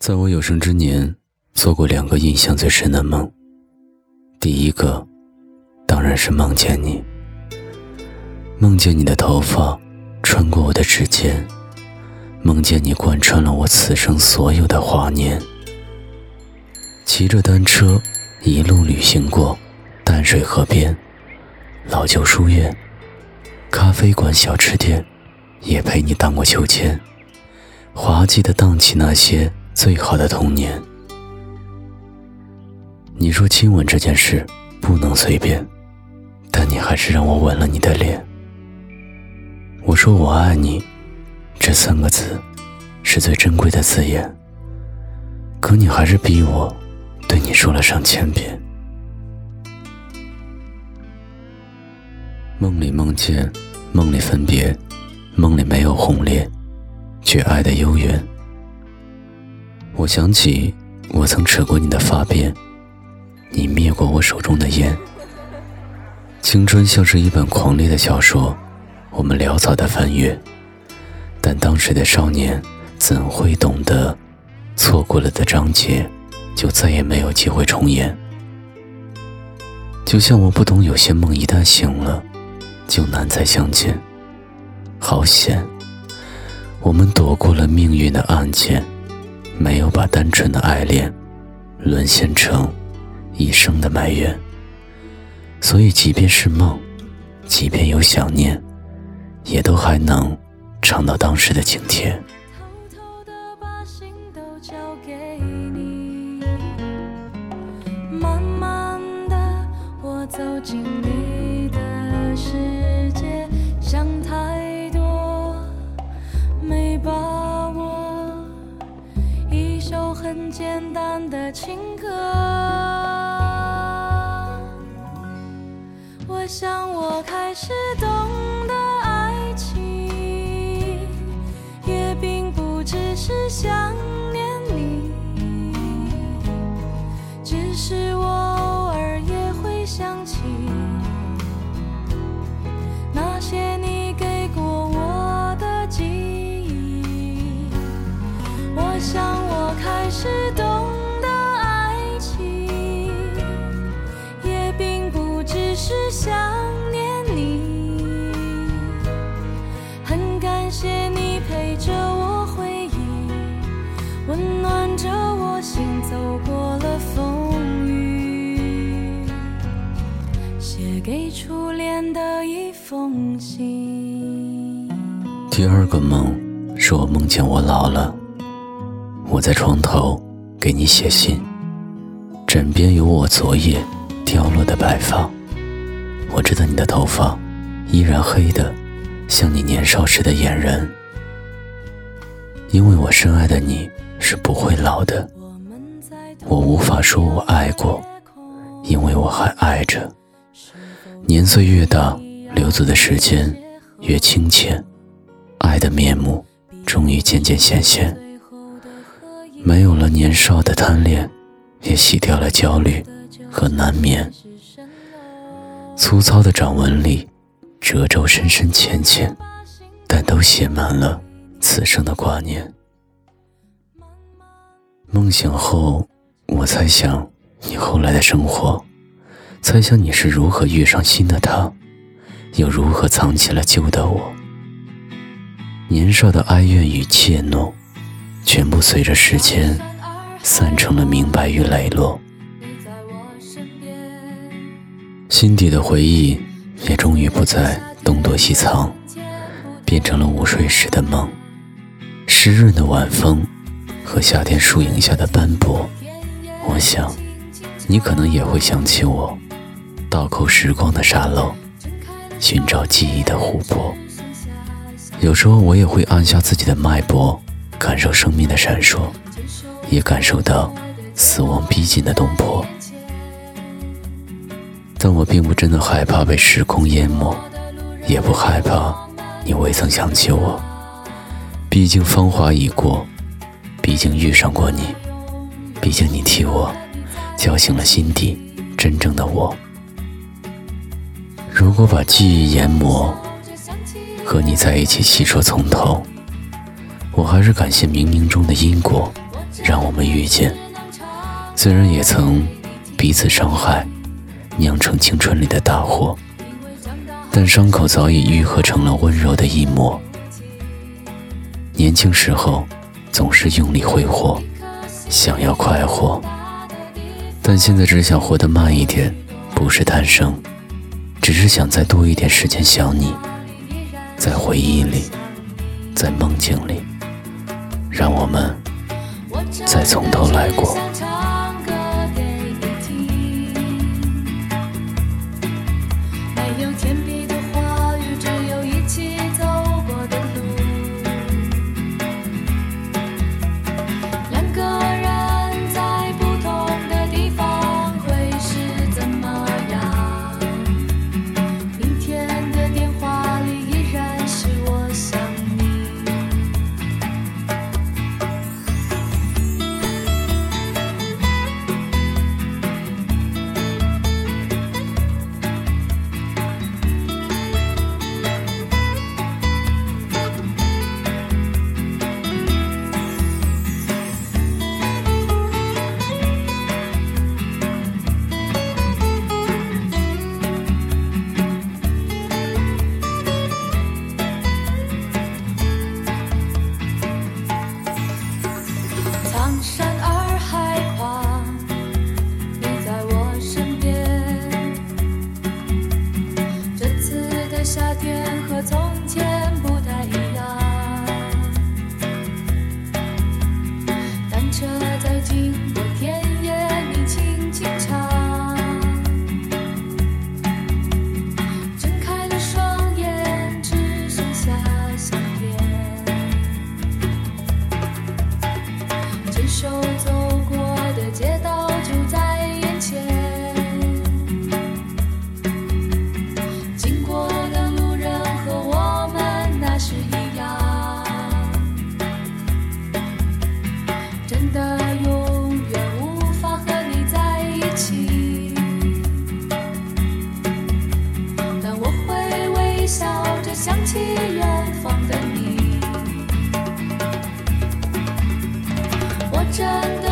在我有生之年，做过两个印象最深的梦。第一个，当然是梦见你，梦见你的头发穿过我的指尖，梦见你贯穿了我此生所有的华年。骑着单车一路旅行过淡水河边、老旧书院、咖啡馆、小吃店，也陪你荡过秋千，滑稽的荡起那些。最好的童年。你说亲吻这件事不能随便，但你还是让我吻了你的脸。我说我爱你，这三个字是最珍贵的字眼，可你还是逼我对你说了上千遍。梦里梦见，梦里分别，梦里没有红烈，却爱的悠远。我想起，我曾扯过你的发辫，你灭过我手中的烟。青春像是一本狂烈的小说，我们潦草的翻阅，但当时的少年怎会懂得，错过了的章节，就再也没有机会重演。就像我不懂，有些梦一旦醒了，就难再相见。好险，我们躲过了命运的暗箭。没有把单纯的爱恋沦陷成一生的埋怨，所以即便是梦，即便有想念，也都还能尝到当时的情甜。情歌，我想我开始懂得爱情，也并不只是想谢你陪着我回忆，温暖着我心，走过了风雨，写给初恋的一封信。第二个梦是我梦见我老了。我在床头给你写信，枕边有我昨夜掉落的白发。我知道你的头发依然黑的，像你年少时的眼仁。因为我深爱的你是不会老的，我无法说我爱过，因为我还爱着。年岁越大，留走的时间越清浅，爱的面目终于渐渐显现。没有了年少的贪恋，也洗掉了焦虑和难眠。粗糙的掌纹里，褶皱深深浅浅，但都写满了此生的挂念。梦醒后，我猜想你后来的生活，猜想你是如何遇上新的他，又如何藏起了旧的我。年少的哀怨与怯懦。全部随着时间散成了明白与磊落，心底的回忆也终于不再东躲西藏，变成了午睡时的梦。湿润的晚风和夏天树影下的斑驳，我想你可能也会想起我。倒扣时光的沙漏，寻找记忆的湖泊。有时候我也会按下自己的脉搏。感受生命的闪烁，也感受到死亡逼近的东坡。但我并不真的害怕被时空淹没，也不害怕你未曾想起我。毕竟芳华已过，毕竟遇上过你，毕竟你替我叫醒了心底真正的我。如果把记忆研磨，和你在一起细说从头。我还是感谢冥冥中的因果，让我们遇见。虽然也曾彼此伤害，酿成青春里的大祸，但伤口早已愈合成了温柔的一抹。年轻时候总是用力挥霍，想要快活，但现在只想活得慢一点，不是贪生，只是想再多一点时间想你，在回忆里，在梦境里，让我们再从头来过。心